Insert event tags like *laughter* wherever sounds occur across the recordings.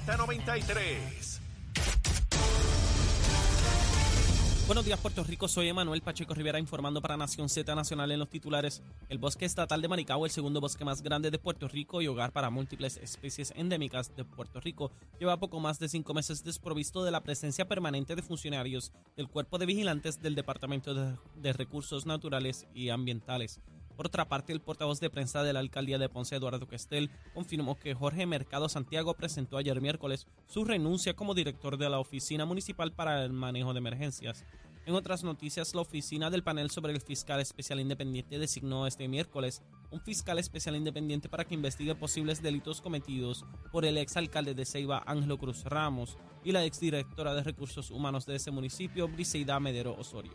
Z93. Buenos días, Puerto Rico. Soy Emanuel Pacheco Rivera informando para Nación Z Nacional en los titulares. El bosque estatal de Maricao, el segundo bosque más grande de Puerto Rico y hogar para múltiples especies endémicas de Puerto Rico, lleva poco más de cinco meses desprovisto de la presencia permanente de funcionarios del Cuerpo de Vigilantes del Departamento de, de Recursos Naturales y Ambientales. Por otra parte, el portavoz de prensa de la alcaldía de Ponce, Eduardo Questel, confirmó que Jorge Mercado Santiago presentó ayer miércoles su renuncia como director de la Oficina Municipal para el Manejo de Emergencias. En otras noticias, la oficina del panel sobre el fiscal especial independiente designó este miércoles un fiscal especial independiente para que investigue posibles delitos cometidos por el exalcalde de Ceiba, Ángelo Cruz Ramos, y la exdirectora de Recursos Humanos de ese municipio, Briseida Medero Osorio.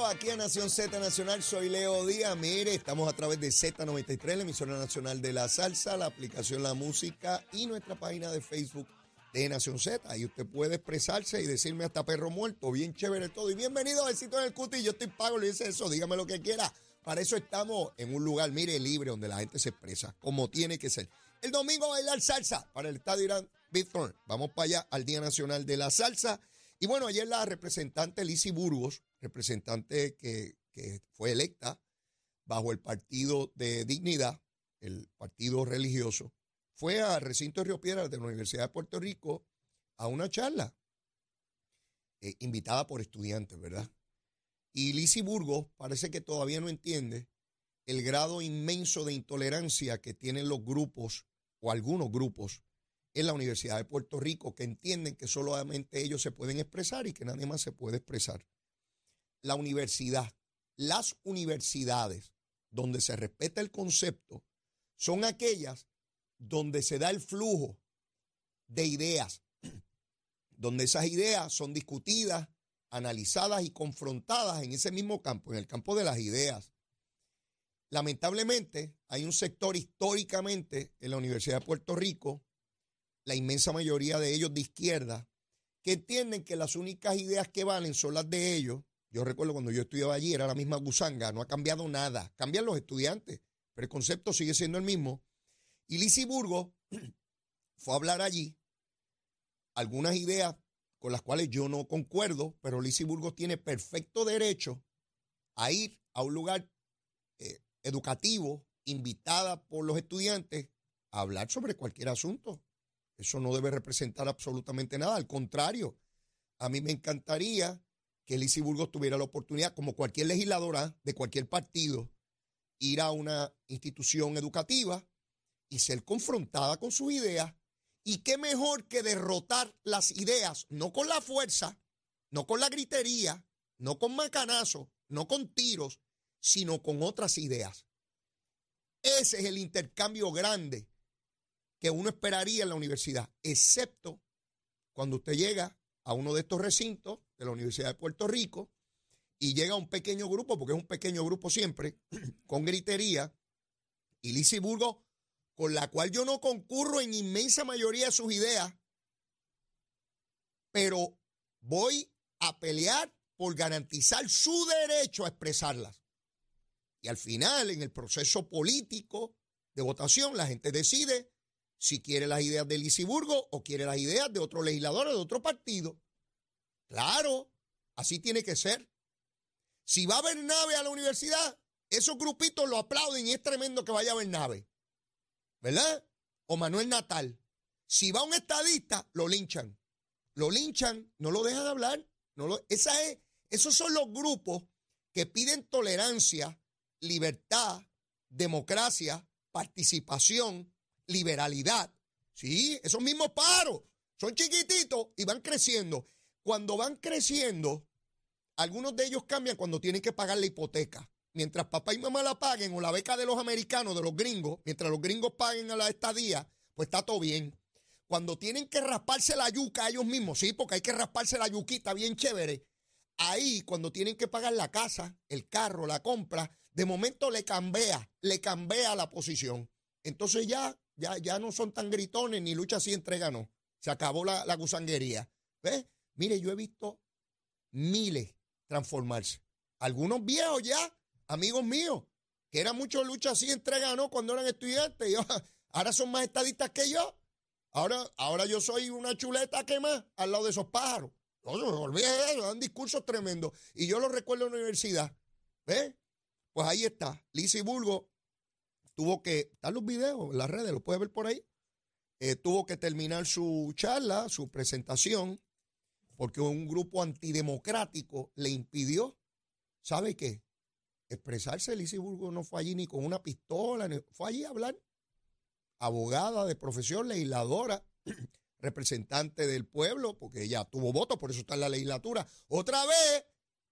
Aquí a Nación Z Nacional, soy Leo Díaz. Mire, estamos a través de Z93, la emisora nacional de la salsa, la aplicación La Música y nuestra página de Facebook de Nación Z. Ahí usted puede expresarse y decirme hasta perro muerto, bien chévere todo. Y bienvenido a Besito en el Cuti. Yo estoy pago, le dice eso, dígame lo que quiera. Para eso estamos en un lugar, mire, libre, donde la gente se expresa, como tiene que ser. El domingo bailar salsa para el Estadio Irán Bithorn. Vamos para allá al Día Nacional de la Salsa. Y bueno, ayer la representante Lizzie Burgos, representante que, fue electa bajo el Partido de Dignidad, el partido religioso, fue a recinto de Río Piedras de la Universidad de Puerto Rico a una charla eh, invitada por estudiantes, ¿verdad? Y Lizzie Burgos parece que todavía no entiende el grado inmenso de intolerancia que tienen los grupos o algunos grupos en la Universidad de Puerto Rico que entienden que solamente ellos se pueden expresar y que nadie más se puede expresar. La universidad, las universidades donde se respeta el concepto son aquellas donde se da el flujo de ideas, *clears throat* donde esas ideas son discutidas, analizadas y confrontadas en ese mismo campo, en el campo de las ideas. Lamentablemente, hay un sector históricamente en la Universidad de Puerto Rico, la inmensa mayoría de ellos de izquierda, que entienden que las únicas ideas que valen son las de ellos. Yo recuerdo cuando yo estudiaba allí, era la misma gusanga, no ha cambiado nada. Cambian los estudiantes, pero el concepto sigue siendo el mismo. Y Lizzie Burgo *clears throat* fue a hablar allí algunas ideas con las cuales yo no concuerdo, pero Lizzie Burgos tiene perfecto derecho a ir a un lugar eh, educativo, invitada por los estudiantes, a hablar sobre cualquier asunto. Eso no debe representar absolutamente nada. Al contrario, a mí me encantaría que Lizzie Burgos tuviera la oportunidad, como cualquier legisladora de cualquier partido, ir a una institución educativa y ser confrontada con sus ideas. Y qué mejor que derrotar las ideas, no con la fuerza, no con la gritería, no con macanazo, no con tiros, sino con otras ideas. Ese es el intercambio grande que uno esperaría en la universidad, excepto cuando usted llega a uno de estos recintos de la Universidad de Puerto Rico y llega un pequeño grupo, porque es un pequeño grupo siempre, *clears throat* con gritería, y Lizzie Burgos con la cual yo no concurro en inmensa mayoría de sus ideas, pero voy a pelear por garantizar su derecho a expresarlas. Y al final, en el proceso político de votación, la gente decide si quiere las ideas de Lisiburgo o quiere las ideas de otro legislador o de otro partido. Claro, así tiene que ser. Si va nave a la universidad, esos grupitos lo aplauden y es tremendo que vaya nave. ¿verdad? O Manuel Natal. Si va un estadista, lo linchan. Lo linchan, no lo dejan hablar. No lo, esa es, esos son los grupos que piden tolerancia, libertad, democracia, participación, liberalidad. Sí, esos mismos paros son chiquititos y van creciendo. Cuando van creciendo, algunos de ellos cambian cuando tienen que pagar la hipoteca mientras papá y mamá la paguen o la beca de los americanos, de los gringos, mientras los gringos paguen a la estadía, pues está todo bien. cuando tienen que rasparse la yuca ellos mismos, sí, porque hay que rasparse la yuquita bien chévere. Ahí, cuando tienen que pagar la casa, el carro, la compra, de momento le cambia, le cambia la posición. Entonces ya, ya, ya no son tan gritones ni lucha así entrega, no. Se acabó la, la gusanguería. ¿Ves? Mire, yo he visto miles transformarse. Algunos viejos ya, amigos míos, que eran muchos lucha así entrega, no, cuando eran estudiantes, y ahora son más estadistas que yo. Ahora, ahora yo soy una chuleta que más al lado de esos pájaros. No, eso, dan discursos tremendos. Y yo lo recuerdo en la universidad. ¿Ves? Pues ahí está. Lizzie Burgo tuvo que, están los videos en las redes, lo puedes ver por ahí. Eh, tuvo que terminar su charla, su presentación, porque un grupo antidemocrático le impidió, ¿sabe qué? Expresarse. Lizzie Burgo no fue allí ni con una pistola, fue allí a hablar abogada de profesión, legisladora, *clears throat* representante del pueblo, porque ella tuvo voto, por eso está en la legislatura. Otra vez,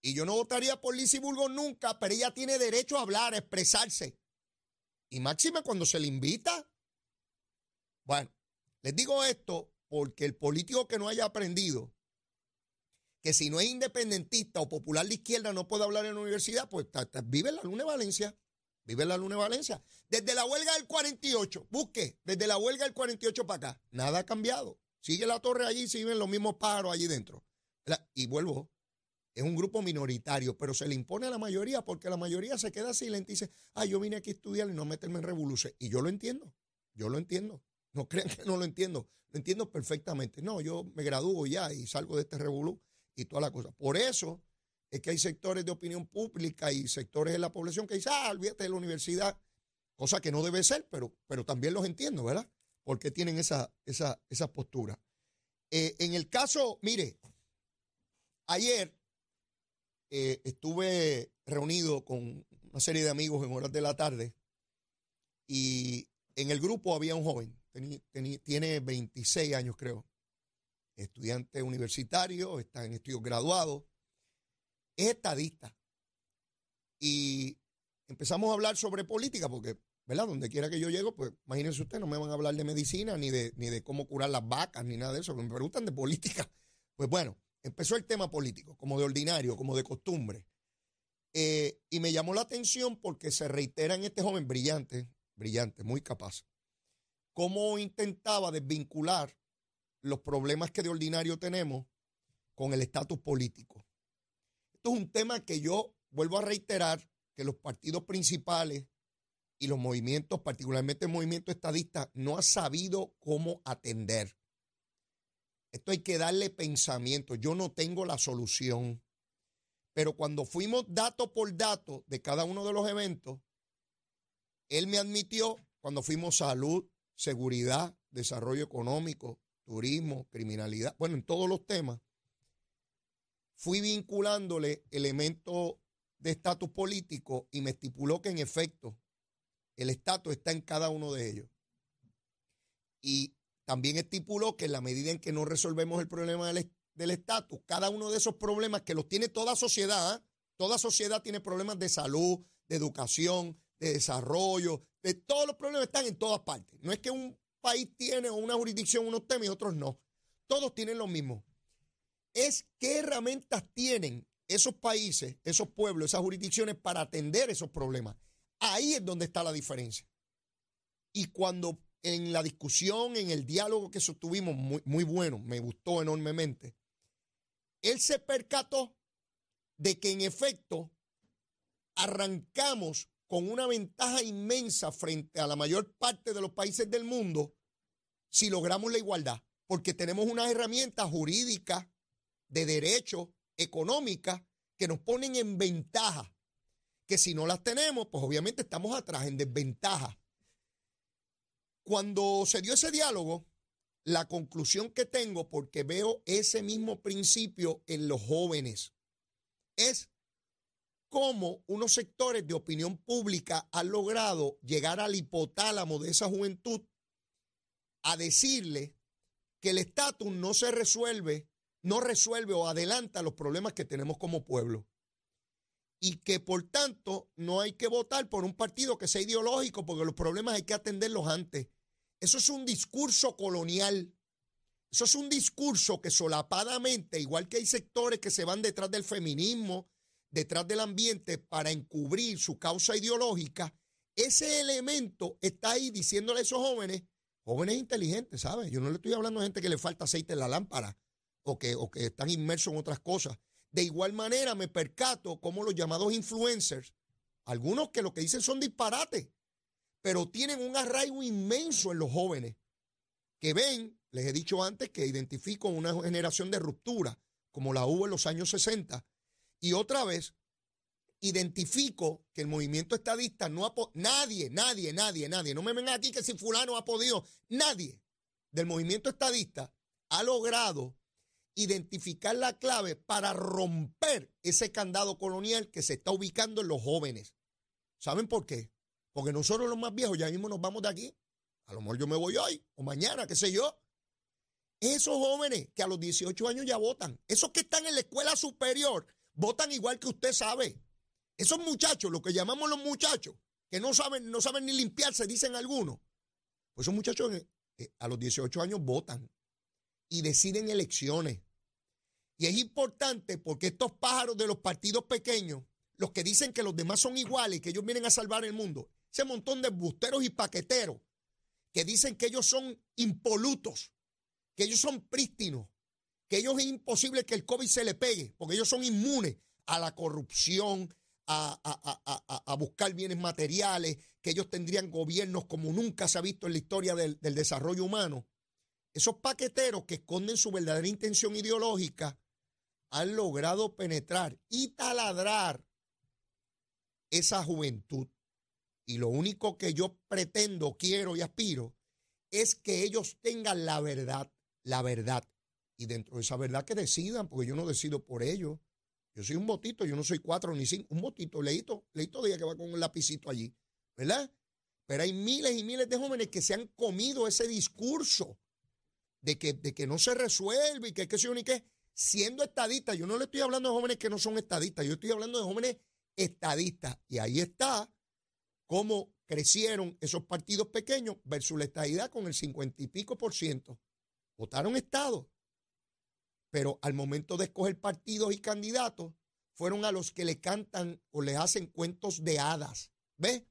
y yo no votaría por Lizy Burgos nunca, pero ella tiene derecho a hablar, a expresarse. Y máxima cuando se le invita. Bueno, les digo esto porque el político que no haya aprendido que si no es independentista o popular de izquierda no puede hablar en la universidad, pues vive en la Luna de Valencia. Vive en la Luna de Valencia. Desde la huelga del 48, busque, desde la huelga del 48 para acá, nada ha cambiado. Sigue la torre allí, siguen los mismos pájaros allí dentro. Y vuelvo, es un grupo minoritario, pero se le impone a la mayoría porque la mayoría se queda silente y dice, ah, yo vine aquí a estudiar y no meterme en revolución. Y yo lo entiendo, yo lo entiendo. No crean que no lo entiendo, lo entiendo perfectamente. No, yo me gradúo ya y salgo de este revolú y toda la cosa. Por eso es que hay sectores de opinión pública y sectores de la población que dicen, ah, olvídate de la universidad, cosa que no debe ser, pero, pero también los entiendo, ¿verdad? Porque tienen esa, esa. Eh, en el caso, mire, ayer eh, estuve reunido con una serie de amigos en horas de la tarde y en el grupo había un joven, tiene 26 años creo, estudiante universitario, está en estudios graduados es estadista. Y empezamos a hablar sobre política, porque, ¿verdad? Donde quiera que yo llego, pues imagínense usted, no me van a hablar de medicina, ni de, ni de cómo curar las vacas, ni nada de eso, me preguntan de política. *laughs* Pues bueno, empezó el tema político, como de ordinario, como de costumbre. Eh, y me llamó la atención porque se reitera en este joven brillante, brillante, muy capaz, cómo intentaba desvincular los problemas que de ordinario tenemos con el estatus político es un tema que yo vuelvo a reiterar que los partidos principales y los movimientos, particularmente el movimiento estadista, no ha sabido cómo atender. Esto hay que darle pensamiento. Yo no tengo la solución. Pero cuando fuimos dato por dato de cada uno de los eventos, él me admitió cuando fuimos salud, seguridad, desarrollo económico, turismo, criminalidad, bueno, en todos los temas, fui vinculándole elementos de estatus político y me estipuló que en efecto el estatus está en cada uno de ellos. Y también estipuló que en la medida en que no resolvemos el problema del estatus, cada uno de esos problemas que los tiene toda sociedad, ¿ah? toda sociedad tiene problemas de salud, de educación, de desarrollo, de todos los problemas están en todas partes. No es que un país tiene o una jurisdicción unos temas y otros no. Todos tienen lo mismo es qué herramientas tienen esos países, esos pueblos, esas jurisdicciones para atender esos problemas. Ahí es donde está la diferencia. Y cuando en la discusión, en el diálogo que sostuvimos, muy, muy bueno, me gustó enormemente, él se percató de que en efecto arrancamos con una ventaja inmensa frente a la mayor parte de los países del mundo si logramos la igualdad, porque tenemos unas herramientas jurídicas, de derecho económica que nos ponen en ventaja, que si no las tenemos, pues obviamente estamos atrás, en desventaja. Cuando se dio ese diálogo, la conclusión que tengo, porque veo ese mismo principio en los jóvenes, es cómo unos sectores de opinión pública han logrado llegar al hipotálamo de esa juventud a decirle que el estatus no se resuelve no resuelve o adelanta los problemas que tenemos como pueblo. Y que por tanto no hay que votar por un partido que sea ideológico porque los problemas hay que atenderlos antes. Eso es un discurso colonial Eso es un discurso que solapadamente, igual que hay sectores que se van detrás del feminismo, detrás del ambiente para encubrir su causa ideológica, ese elemento está ahí diciéndole a esos jóvenes, jóvenes inteligentes, ¿sabes? Yo no le estoy hablando a gente que le falta aceite en la lámpara o que, o que están inmersos en otras cosas. De igual manera me percato como los llamados influencers, algunos que lo que dicen son disparates, pero tienen un arraigo inmenso en los jóvenes que ven, les he dicho antes que identifico una generación de ruptura, como la hubo en los años 60, y otra vez identifico que el movimiento estadista no ha nadie, nadie, nadie, nadie, no me ven aquí que si fulano ha podido, nadie del movimiento estadista ha logrado identificar la clave para romper ese candado colonial que se está ubicando en los jóvenes. ¿Saben por qué? Porque nosotros los más viejos ya mismo nos vamos de aquí. A lo mejor yo me voy hoy o mañana, qué sé yo. Esos jóvenes que a los 18 años ya votan, esos que están en la escuela superior, votan igual que usted sabe. Esos muchachos, lo que llamamos los muchachos, que no saben, no saben ni limpiarse, dicen algunos. Pues esos muchachos eh, eh, a los 18 años votan y deciden elecciones. Y es importante porque estos pájaros de los partidos pequeños, los que dicen que los demás son iguales y que ellos vienen a salvar el mundo, ese montón de busteros y paqueteros que dicen que ellos son impolutos, que ellos son prístinos, que ellos es imposible que el COVID se le pegue, porque ellos son inmunes a la corrupción, a, buscar bienes materiales, que ellos tendrían gobiernos como nunca se ha visto en la historia del, del desarrollo humano. Esos paqueteros que esconden su verdadera intención ideológica han logrado penetrar y taladrar esa juventud. Y lo único que yo pretendo, quiero y aspiro es que ellos tengan la verdad, la verdad. Y dentro de esa verdad que decidan, porque yo no decido por ellos. Yo soy un botito, yo no soy cuatro ni cinco, un botito, leíto, leíto de que va con un lapicito allí, ¿verdad? Pero hay miles y miles de jóvenes que se han comido ese discurso de que, de que no se resuelve y que qué sé yo ni qué, siendo estadistas. Yo no le estoy hablando de jóvenes que no son estadistas, yo estoy hablando de jóvenes estadistas. Y ahí está cómo crecieron esos partidos pequeños versus la estadidad con el cincuenta y pico por ciento. Votaron Estado, pero al momento de escoger partidos y candidatos, fueron a los que le cantan o le hacen cuentos de hadas. ¿Ves?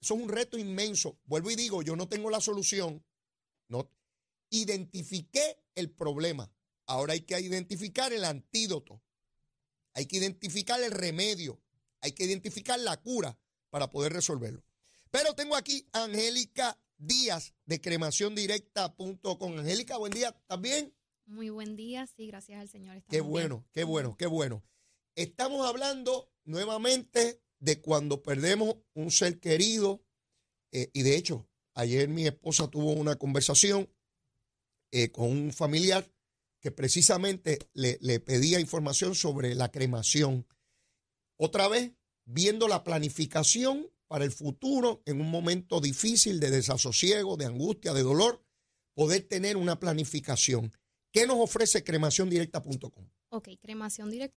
Eso es un reto inmenso. Vuelvo y digo, yo no tengo la solución. No. Identifiqué el problema. Ahora hay que identificar el antídoto. Hay que identificar el remedio. Hay que identificar la cura para poder resolverlo. Pero tengo aquí a Angélica Díaz de cremaciondirecta.com. Angélica, buen día. ¿Estás bien? Muy buen día, sí, gracias al Señor. Qué bueno, qué bueno, qué bueno. Estamos hablando nuevamente de cuando perdemos un ser querido. Eh, y de hecho, ayer mi esposa tuvo una conversación eh, con un familiar que precisamente le, le pedía información sobre la cremación. Otra vez, viendo la planificación para el futuro en un momento difícil de desasosiego, de angustia, de dolor, poder tener una planificación. ¿Qué nos ofrece cremaciondirecta.com? Ok, Cremación